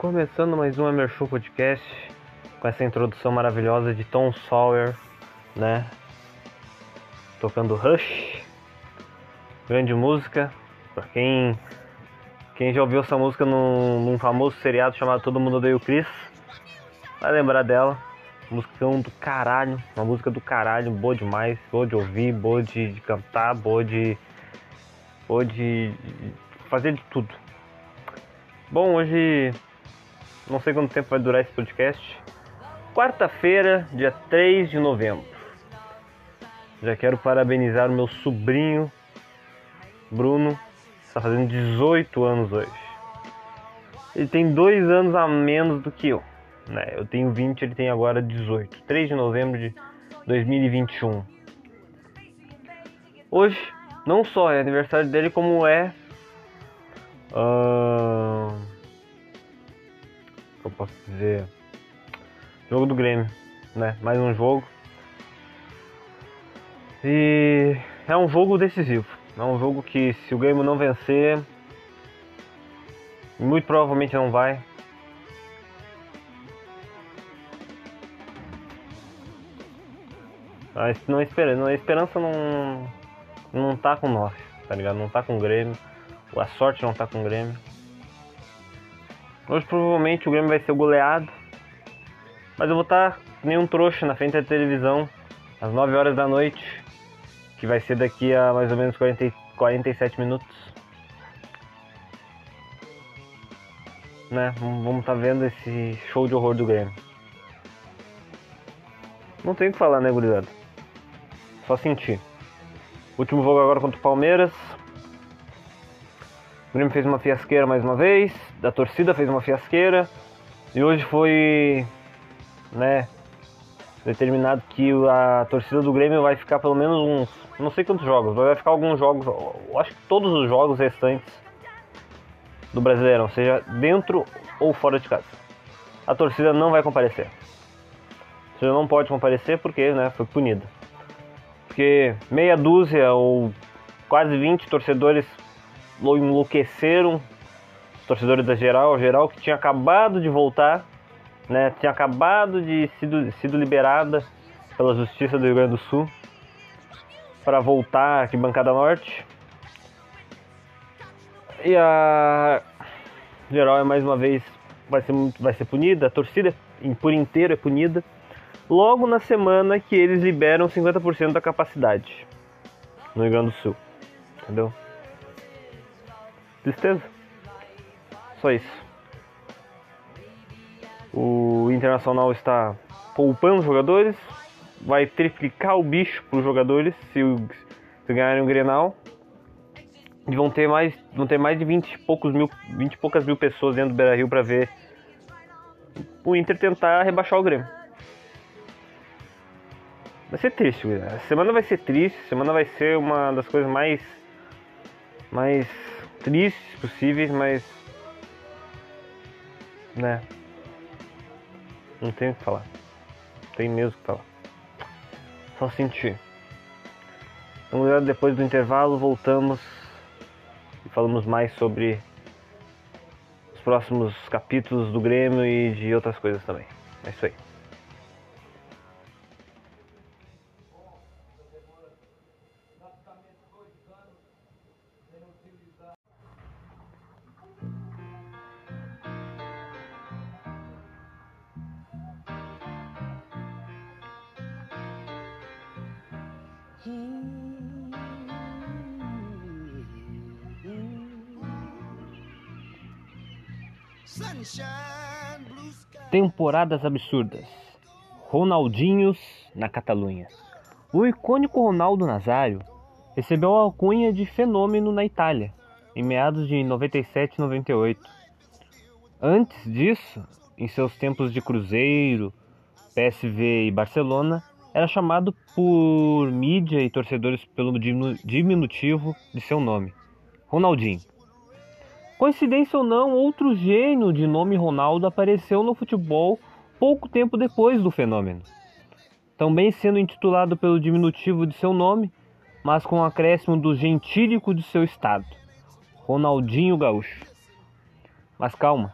Começando mais um Emer Show Podcast com essa introdução maravilhosa de Tom Sawyer, né? Tocando Rush, grande música. Pra quem, quem já ouviu essa música num, num famoso seriado chamado Todo Mundo Odeia o Chris, vai lembrar dela. Musicão do caralho, uma música do caralho, boa demais, boa de ouvir, boa de, de cantar, boa de. boa de de fazer de tudo. Bom, hoje não sei quanto tempo vai durar esse podcast. Quarta-feira, dia 3 de novembro. Já quero parabenizar o meu sobrinho Bruno, que está fazendo 18 anos hoje. Ele tem dois anos a menos do que eu. Né? Eu tenho 20, ele tem agora 18. 3 de novembro de 2021. Hoje, não só é aniversário dele, como é. ahn, que eu posso dizer? Jogo do Grêmio, né? Mais um jogo. E é um jogo decisivo. É um jogo que se o Grêmio não vencer, muito provavelmente não vai. A, es- não, esperança, a esperança não, não tá com nós, tá ligado? Não tá com o Grêmio. A sorte não tá com o Grêmio. Hoje provavelmente o Grêmio vai ser goleado. Mas eu vou estar nem um trouxa na frente da televisão às 9 horas da noite, que vai ser daqui a mais ou menos 40, e- 47 minutos. Né? Vamos estar vendo esse show de horror do Grêmio. Não tem o que falar, né, gurizada? Só sentir. Último jogo agora contra o Palmeiras. O Grêmio fez uma fiasqueira mais uma vez, a torcida fez uma fiasqueira e hoje foi, né, determinado que a torcida do Grêmio vai ficar pelo menos uns, não sei quantos jogos, vai ficar alguns jogos, acho que todos os jogos restantes do Brasileirão, seja dentro ou fora de casa. A torcida não vai comparecer. A torcida não pode comparecer porque, né, foi punida. Porque meia dúzia ou quase 20 torcedores enlouqueceram os torcedores da geral, geral que tinha acabado de voltar, né? Tinha acabado de sido, sido liberada pela Justiça do Rio Grande do Sul para voltar aqui Bancada Norte. E a geral é mais uma vez vai ser vai ser punida, a torcida por inteiro é punida. Logo na semana que eles liberam 50% da capacidade no Rio Grande do Sul. Entendeu? Tristeza. Só isso. O Internacional está poupando jogadores. Vai triplicar o bicho para os jogadores se, se ganharem o Grenal. E vão ter mais, vão ter mais de 20 e poucos mil, 20 e poucas mil pessoas dentro do Beira Rio para ver o Inter tentar rebaixar o Grêmio. Vai ser triste, gurizada. A semana vai ser triste, a semana vai ser uma das coisas mais mais tristes possíveis, mas né? Não tenho o que falar. Não tem mesmo o que falar. Só sentir. Então, depois do intervalo, voltamos e falamos mais sobre os próximos capítulos do Grêmio e de outras coisas também. É isso aí. Temporadas absurdas. Ronaldinhos na Catalunha. O icônico Ronaldo Nazário recebeu a alcunha de fenômeno na Itália, em meados de 97 e 98. Antes disso, em seus tempos de Cruzeiro, PSV e Barcelona, era chamado por mídia e torcedores pelo diminu- diminutivo de seu nome, Ronaldinho. Coincidência ou não, outro gênio de nome Ronaldo apareceu no futebol pouco tempo depois do fenômeno. Também sendo intitulado pelo diminutivo de seu nome, mas com o acréscimo do gentílico de seu estado, Ronaldinho Gaúcho. Mas calma,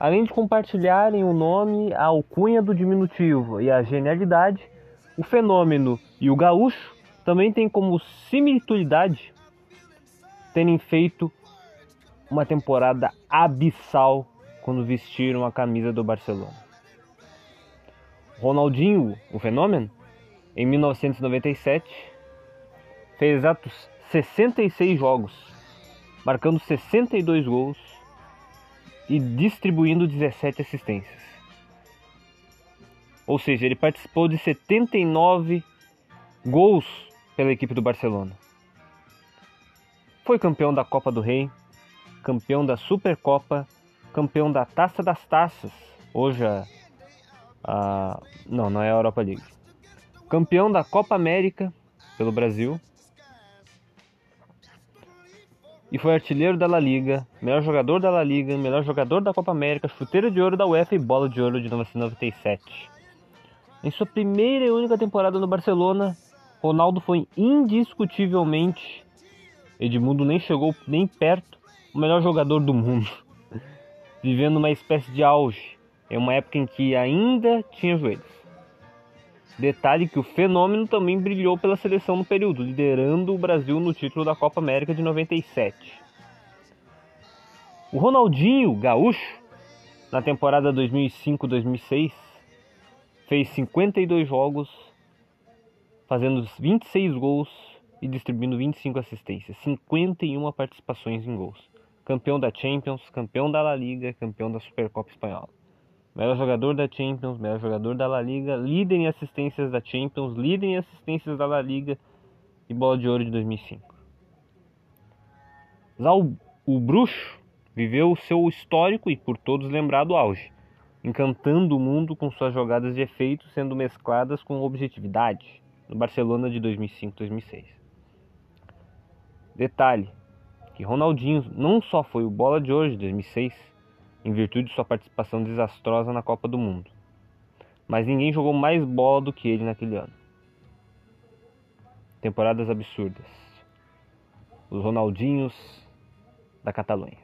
além de compartilharem o nome, a alcunha do diminutivo e a genialidade, o fenômeno e o gaúcho também têm como similitude terem feito uma temporada abissal quando vestiram a camisa do Barcelona. Ronaldinho, o fenômeno, em 1997, fez exatos 66 jogos, marcando 62 gols e distribuindo 17 assistências. Ou seja, ele participou de 79 gols pela equipe do Barcelona. Foi campeão da Copa do Rei, campeão da Supercopa, campeão da Taça das Taças, hoje a, a não, não é a Europa League. Campeão da Copa América pelo Brasil. E foi artilheiro da La Liga, melhor jogador da La Liga, melhor jogador da Copa América, chuteiro de ouro da UEFA e bola de ouro de 1997. Em sua primeira e única temporada no Barcelona, Ronaldo foi indiscutivelmente, Edmundo nem chegou nem perto, o melhor jogador do mundo, vivendo uma espécie de auge, em uma época em que ainda tinha joelhos. Detalhe que o fenômeno também brilhou pela seleção no período, liderando o Brasil no título da Copa América de 97. O Ronaldinho Gaúcho, na temporada 2005-2006, fez 52 jogos, fazendo 26 gols e distribuindo 25 assistências, 51 participações em gols. Campeão da Champions, campeão da La Liga, campeão da Supercopa Espanhola. Melhor jogador da Champions, melhor jogador da La Liga, líder em assistências da Champions, líder em assistências da La Liga e bola de ouro de 2005. Já o, o Bruxo viveu o seu histórico e por todos lembrado auge, encantando o mundo com suas jogadas de efeito sendo mescladas com objetividade no Barcelona de 2005-2006. Detalhe que Ronaldinho não só foi o bola de ouro de 2006, em virtude de sua participação desastrosa na Copa do Mundo. Mas ninguém jogou mais bola do que ele naquele ano. Temporadas absurdas. Os Ronaldinhos da Catalunha.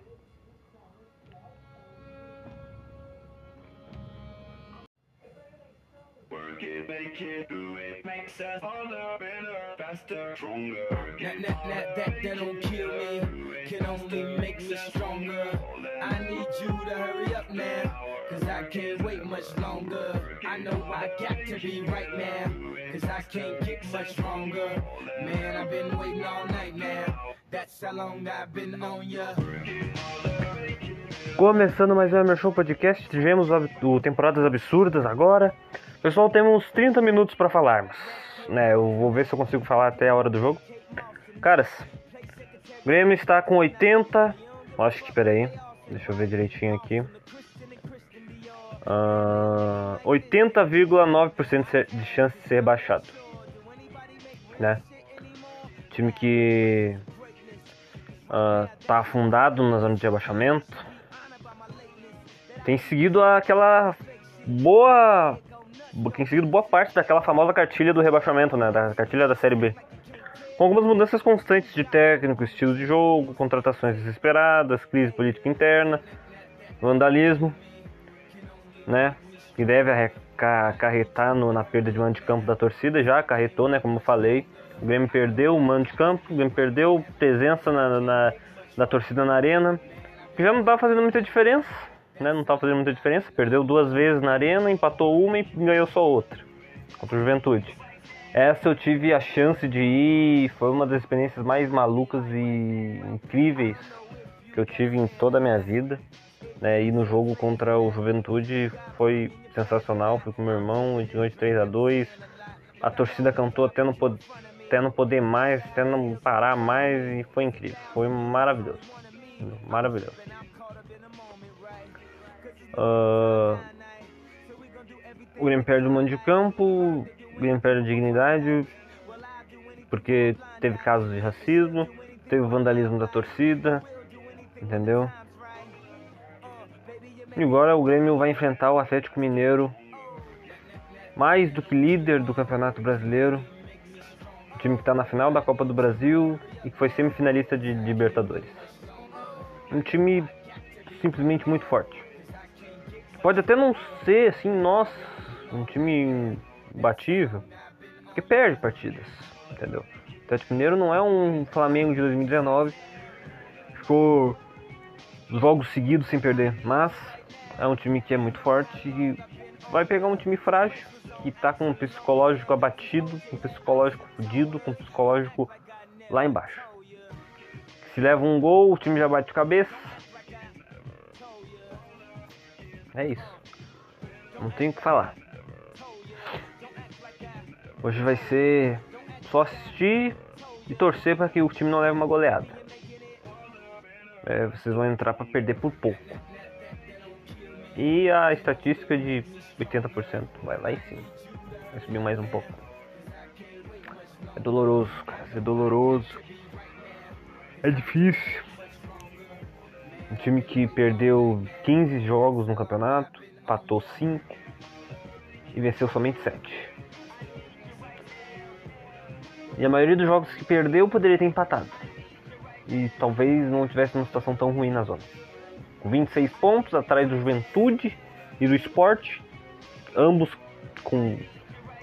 It, do it, makes us harder, better, faster, stronger. That, that, that, that, that don't kill me, can only make me stronger. I need you to hurry up now, cause I can't wait much longer. I know I got to be right now, cause I can't get much stronger. Man, I've been waiting all night now, that's how long I've been on ya. Começando mais um Emer Show Podcast, tivemos o Temporadas Absurdas agora. Pessoal, temos 30 minutos para falarmos. Né, eu vou ver se eu consigo falar até a hora do jogo. Caras, o Grêmio está com 80. Acho que, peraí, deixa eu ver direitinho aqui. Ah, 80,9% de chance de ser rebaixado. Né? Time que ah, tá afundado na zona de rebaixamento tem seguido aquela boa tem seguido boa parte daquela famosa cartilha do rebaixamento, né, da cartilha da Série B. Com algumas mudanças constantes de técnico, estilo de jogo, contratações desesperadas, crise política interna, vandalismo, né, que deve acarretar no- na perda de mando de campo da torcida, já acarretou, né, como eu falei, o Grêmio perdeu o mando de campo, o Grêmio perdeu presença na, na- da torcida na arena, que já não estava fazendo muita diferença, né? Não estava fazendo muita diferença. Perdeu duas vezes na arena, empatou uma e ganhou só outra contra o Juventude. Essa eu tive a chance de ir, foi uma das experiências mais malucas e incríveis que eu tive em toda a minha vida. Né? E no jogo contra o Juventude foi sensacional. Fui com meu irmão, a gente ganhou de 3 a 2 A torcida cantou até não, pod até não poder mais, até não parar mais e foi incrível. Foi maravilhoso. Maravilhoso. Ah, o Grêmio perde o mando de campo, o Grêmio perde a dignidade, porque teve casos de racismo, teve vandalismo da torcida, entendeu? E agora o Grêmio vai enfrentar o Atlético Mineiro, mais do que líder do Campeonato Brasileiro, o time que está na final da Copa do Brasil e que foi semifinalista de Libertadores. Um time simplesmente muito forte. Pode até não ser assim, nossa, um time imbatível, porque perde partidas, entendeu? O Atlético Mineiro não é um Flamengo de 2019, ficou jogos seguidos sem perder, mas é um time que é muito forte e vai pegar um time frágil, que tá com um psicológico abatido, com um psicológico fudido, com um psicológico lá embaixo. Se leva um gol, o time já bate cabeça. É isso. Não tenho o que falar. Hoje vai ser só assistir e torcer para que o time não leve uma goleada. É, vocês vão entrar para perder por pouco. E a estatística de 80% vai lá em cima. Vai subir mais um pouco. É doloroso, cara. É doloroso. É difícil. Time que perdeu 15 jogos no campeonato, empatou 5 e venceu somente 7. E a maioria dos jogos que perdeu poderia ter empatado. E talvez não tivesse uma situação tão ruim na zona. Com 26 pontos atrás do Juventude e do Sport, ambos com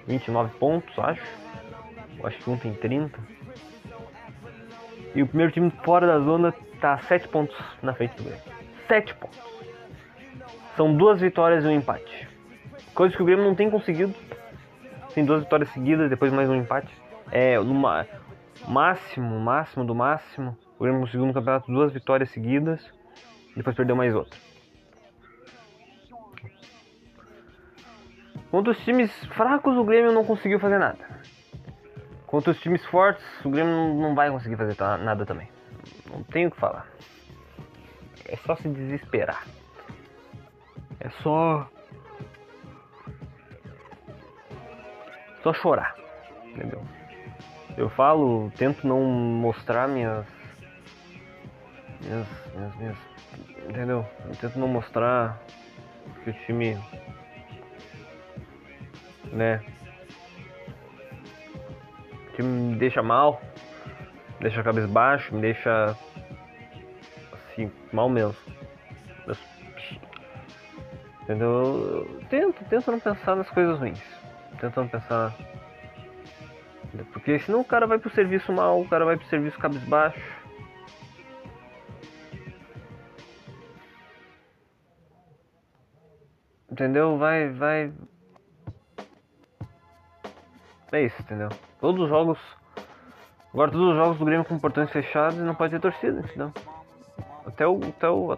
29 pontos, acho. Acho que um tem 30. E o primeiro time fora da zona tá 7 pontos na frente do Grêmio. 7 pontos. São duas vitórias e um empate. Coisa que o Grêmio não tem conseguido. Tem duas vitórias seguidas, depois mais um empate. É, no máximo, máximo do máximo. O Grêmio conseguiu no campeonato duas vitórias seguidas. Depois perdeu mais outra. Contra os times fracos, o Grêmio não conseguiu fazer nada. Contra os times fortes, o Grêmio não- vai conseguir fazer nada também. Não tenho o que falar. É só se desesperar. É só. Só chorar. Entendeu? Eu falo, tento não mostrar minhas. Minhas. minhas, minhas entendeu? Eu tento não mostrar que o time. Né? O time me deixa mal, deixa cabisbaixo, me deixa. Assim, mal mesmo. Entendeu? Eu tento, tento não pensar nas coisas ruins. Tento não pensar. Porque senão o cara vai pro serviço mal, o cara vai pro serviço cabisbaixo. Entendeu? Vai, vai. É isso, entendeu? Todos os jogos. Agora todos os jogos do Grêmio com portões fechados não pode ter torcida, entendeu? Até o. Até o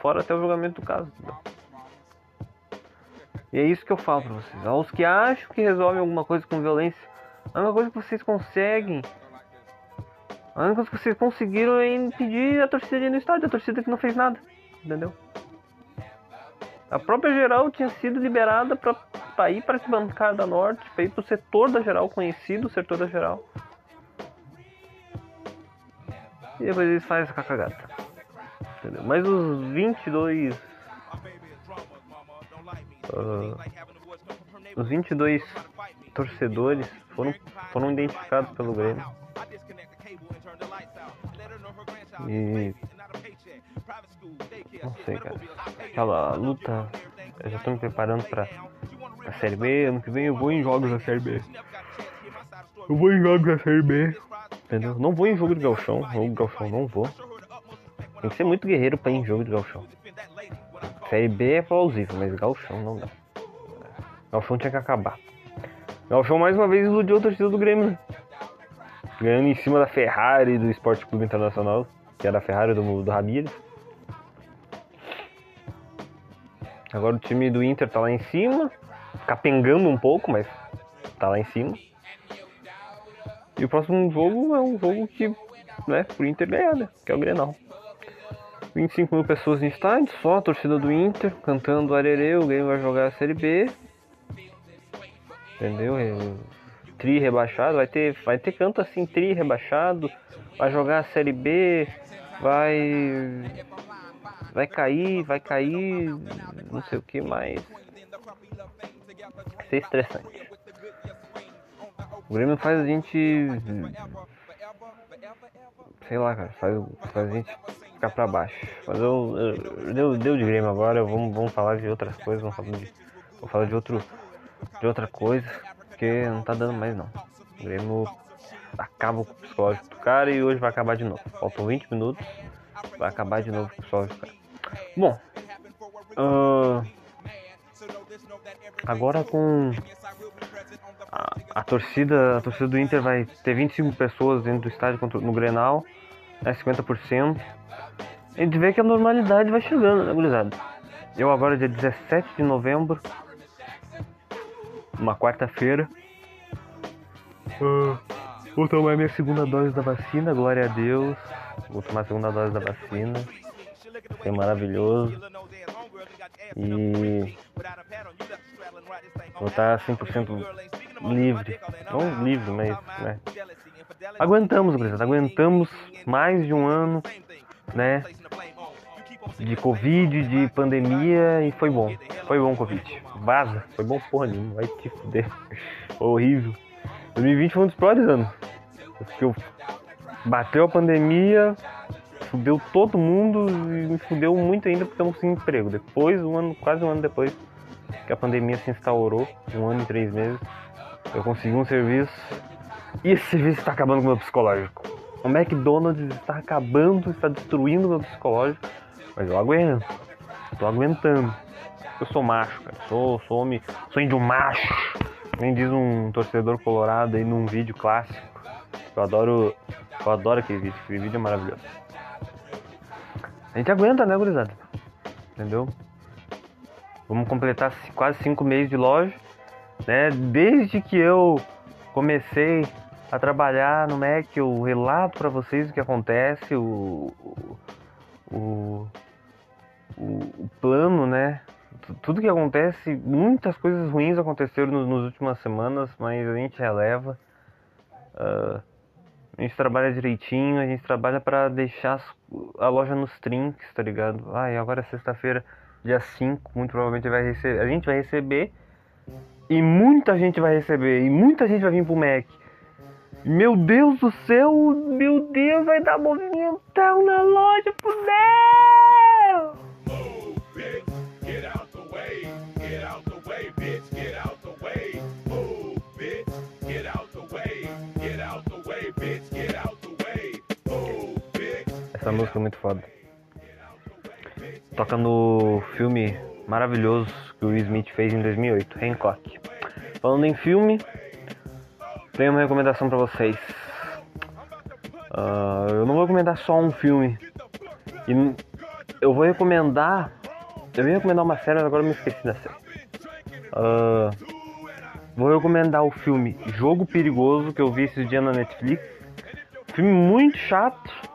fora até o julgamento do caso, entendeu? E é isso que eu falo pra vocês. Aos que acham que resolvem alguma coisa com violência, a única coisa que vocês conseguem. A única coisa que vocês conseguiram é impedir a torcida de ir no estádio, a torcida que não fez nada. Entendeu? A própria geral tinha sido liberada pra ir pra arquibancada norte, pra ir pro setor da geral, conhecido o setor da geral. E depois eles fazem essa cagada. Entendeu? Mas os 22 ah, os 22 torcedores foram, foram identificados pelo Grêmio. E. Não sei, cara. Aquela luta. Eu já tô me preparando pra, pra Série B. Ano que vem eu vou em jogos da Série B. Eu vou em jogos da Série B. Entendeu? Não vou em jogo de galchão. Jogo de galchão não vou. Tem que ser muito guerreiro pra ir em jogo de galchão. Série B é plausível, mas Galchão não dá. Galchão tinha que acabar. Galchão mais uma vez iludiu a torcida do Grêmio, né? Ganhando em cima da Ferrari do Esporte Clube Internacional, que era a Ferrari do, do Ramires. Agora o time do Inter tá lá em cima, capengando um pouco, mas tá lá em cima. E o próximo jogo é um jogo que, né, pro Inter ganhar, né? Que é o Grenal. 25 mil pessoas no estádio, só a torcida do Inter cantando Arerê, o Grêmio vai jogar a Série B. Entendeu? É, Tri rebaixado, vai ter, vai ter canto assim, tri rebaixado, vai jogar a Série B, vai. Vai cair, vai cair, não sei o que mais. Vai ser estressante. O Grêmio faz a gente. Sei lá, cara, faz, faz a gente ficar pra baixo. Mas eu, eu- deu, deu de Grêmio agora, vamos, vamos falar de outras coisas, vamos falar de, vou falar de outro de outra coisa, porque não tá dando mais não. O Grêmio acaba com o psicológico do cara e hoje vai acabar de novo. Faltam 20 minutos, vai acabar de novo com o psicológico do cara. Bom, ah, agora com a, a torcida, a torcida do Inter vai ter 25 pessoas dentro do estádio contra- no Grenal, né, 50%. A gente vê que a normalidade vai chegando, né, gurizada? Eu agora, dia 17 de novembro, uma quarta-feira. Ah, vou tomar minha segunda dose da vacina, glória a Deus. Vou tomar a segunda dose da vacina. É maravilhoso. E vou estar 100% livre. Não livre, mas né. Aguentamos, gurizada, aguentamos mais de um ano, né? De Covid, de pandemia e foi bom. Foi bom Covid. Vaza, foi bom porra nenhuma, vai te fuder. Horrível. 2020 foi um dos piores anos. Porque eu bateu a pandemia, fudeu todo mundo e me fudeu muito ainda porque eu não consegui emprego. Depois, um ano, quase um ano depois que a pandemia se instaurou, um ano e três meses, eu consegui um serviço e esse serviço está acabando com o meu psicológico. O McDonald's está acabando, está destruindo o meu psicológico, mas eu aguento, tô aguentando. Eu sou macho, cara, sou, sou homem, sou índio macho. Nem diz um torcedor colorado aí num vídeo clássico. Eu adoro, eu adoro aquele vídeo, aquele vídeo é maravilhoso. A gente aguenta, né, gurizada? Entendeu? Vamos completar quase cinco meses de loja, né? Desde que eu comecei a trabalhar no Mac, eu relato pra vocês o que acontece, o, o, o, o plano, né? Tu- Tudo que acontece, muitas coisas ruins aconteceram no- nas últimas semanas, mas a gente releva. Ah, a gente trabalha direitinho, a gente trabalha pra deixar a loja nos trinks, tá ligado? Ah, e agora é sexta-feira, dia 5, muito provavelmente vai receber. A gente vai receber e muita gente vai receber, e muita gente vai vir pro Mac. Meu Deus do céu, meu Deus, vai dar movimentão na loja. Move, bitch. Essa música é muito foda. Toca no filme maravilhoso que o Will Smith fez em 2008, Hancock. Falando em filme, tenho uma recomendação pra vocês. Ah, eu não vou recomendar só um filme. E eu vou recomendar. Eu ia recomendar uma série, mas agora eu me esqueci da série. Ah, vou recomendar o filme Jogo Perigoso, que eu vi esses dias na Netflix. Filme muito chato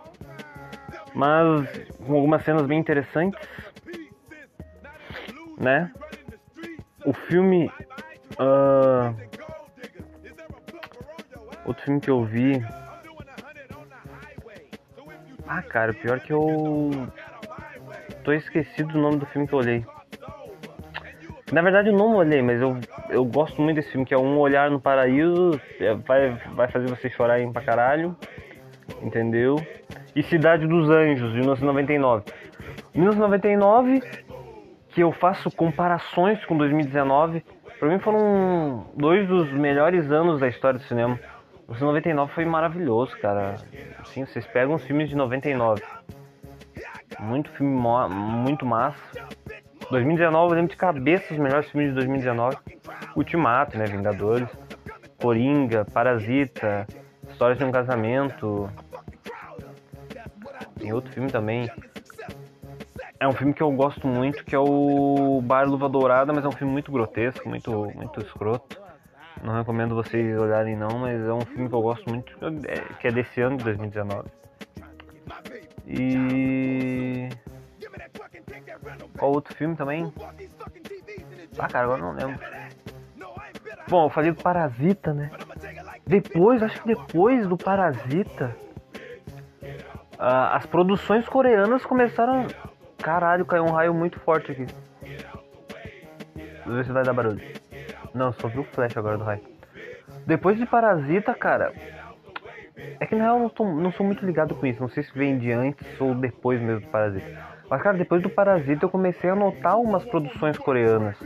mas com algumas cenas bem interessantes, né? O filme, ah, outro filme que eu vi, ah, cara, pior que eu tô esquecido do nome do filme que eu olhei. Na verdade eu não olhei, mas eu, eu gosto muito desse filme, que é Um Olhar no Paraíso, é, vai, vai fazer você chorar pra caralho, entendeu? e Cidade dos Anjos, de 1999. 1999, que eu faço comparações com 2019, pra mim foram dois dos melhores anos da história do cinema. 1999 foi maravilhoso, cara. Assim, vocês pegam os filmes de 99. Muito filme muito massa. 2019 eu lembro de cabeça os melhores filmes de 2019. Ultimato, né? Vingadores. Coringa, Parasita, Histórias de um Casamento. Tem outro filme também. É um filme que eu gosto muito, que é o Bar Luva Dourada, mas é um filme muito grotesco, muito, muito escroto. Não recomendo vocês olharem não, mas é um filme que eu gosto muito, é- que é desse ano, de 2019. E... Qual outro filme também? Ah, cara, agora não lembro. Bom, eu falei do Parasita, né? Depois, acho que depois do Parasita, ah, as produções coreanas começaram. Caralho, caiu um raio muito forte aqui. Vamos ver se vai dar barulho. Não, só vi o flash agora do raio. Depois de Parasita, cara. É que na real eu não, tô- não sou muito ligado com isso. Não sei se vem de antes ou depois mesmo do Parasita. Mas, cara, depois do Parasita eu comecei a notar umas produções coreanas.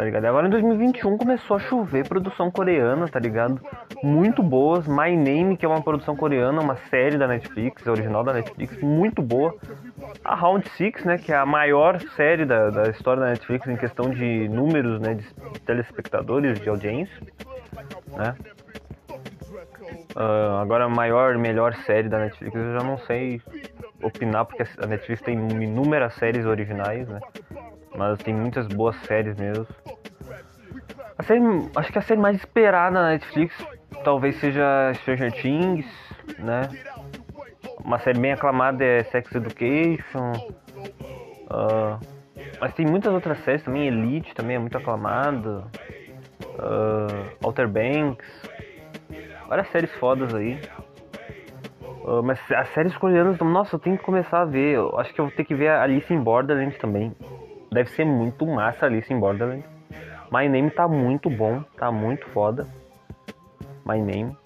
Tá ligado? Agora em 2021 começou a chover produção coreana, tá ligado? Muito boas. My Name, que é uma produção coreana, uma série da Netflix, original da Netflix, muito boa. A Round Six, né, que é a maior série da, da história da Netflix em questão de números, né, de telespectadores, de audiência, né? Ah, agora a maior, melhor série da Netflix, eu já não sei opinar, porque a Netflix tem inúmeras séries originais, né? Mas tem muitas boas séries mesmo. A série, acho que a série mais esperada na Netflix talvez seja Stranger Things, né? Uma série bem aclamada é Sex Education. ah, mas tem muitas outras séries também, Elite também é muito aclamada. ah, Outer Banks. Várias séries fodas aí. Ah, mas as séries coreanas, nossa, eu tenho que começar a ver. Eu acho que eu vou ter que ver Alice in Borderland também. Deve ser muito massa a Alice in Borderland. My Name tá muito bom, tá muito foda. My Name.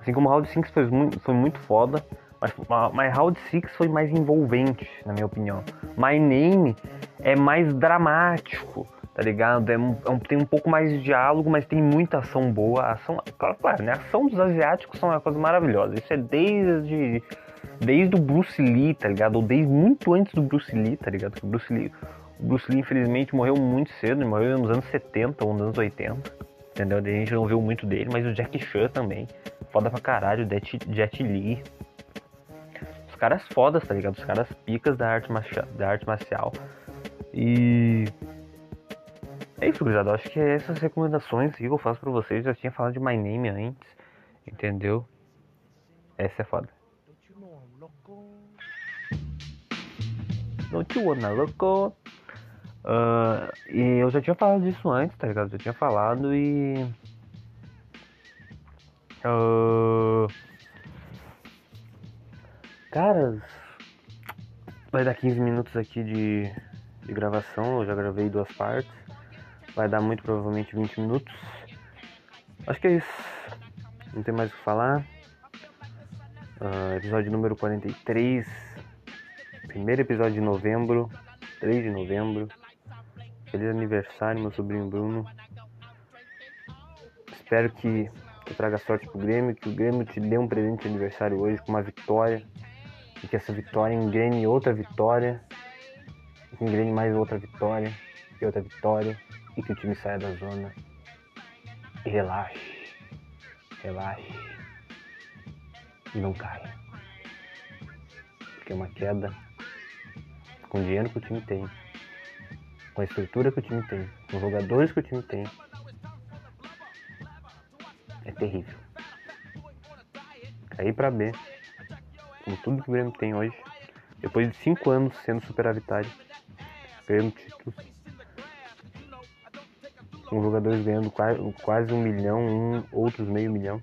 Assim como Round 6 foi muito, foi muito foda. Mas, mas Round 6 foi mais envolvente, na minha opinião. My Name é mais dramático, tá ligado? É é um- tem um pouco mais de diálogo, mas tem muita ação boa. A ação, claro, claro, né? Ação dos asiáticos são uma coisa maravilhosa. Isso é desde. Desde o Bruce Lee, tá ligado? Ou desde muito antes do Bruce Lee, tá ligado? Que o Bruce Lee, o Bruce Lee, infelizmente, morreu muito cedo, ele morreu nos anos 70 ou nos anos 80. Entendeu? A gente não viu muito dele, mas o Jack Chan também. Foda pra caralho, o Jet, Jet Li. Os caras fodas, tá ligado? Os caras picas da arte, da arte marcial. E. É isso, gurizada. Acho que é essas recomendações que eu faço pra vocês. Eu já tinha falado de My Name antes. Entendeu? Essa é foda. Don't you wanna loco? Ah, e eu já tinha falado disso antes, tá ligado? Eu já tinha falado e. Cara, vai dar 15 minutos aqui de, de gravação. Eu já gravei duas partes. Vai dar muito provavelmente 20 minutos. Acho que é isso. Não tem mais o que falar. Ah, episódio número 43. Primeiro episódio de novembro. 3 de novembro. Feliz aniversário, meu sobrinho Bruno. Espero que tu traga sorte pro Grêmio, que o Grêmio te dê um presente de aniversário hoje com uma vitória. E que essa vitória engrene outra vitória. Que engrene mais outra vitória. E outra vitória. E que o time saia da zona. E relaxe. Relaxe. E não caia. Porque uma queda com o dinheiro que o time tem, com a estrutura que o time tem, com os jogadores que o time tem, é terrível. Cair pra B, com tudo que o Grêmio tem hoje, depois de cinco anos sendo superavitário, ganhando títulos, com jogadores ganhando quase, um milhão, um, outros meio milhão.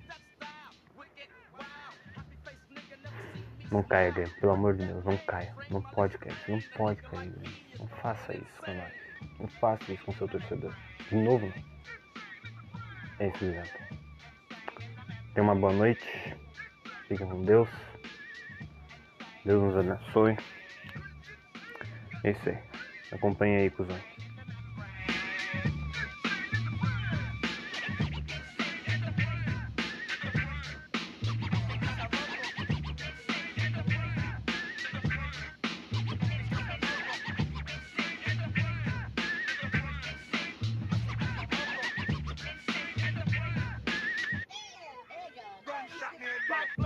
Não caia, Grêmio, pelo amor de Deus, não caia. Não pode cair, não pode cair, Grêmio. Não faça isso com nós. Não faça isso com seu torcedor. De novo. É isso, Guilherme. Tenha uma boa noite. Fiquem com Deus. Deus nos abençoe. É isso aí. Acompanhe aí, cuzão.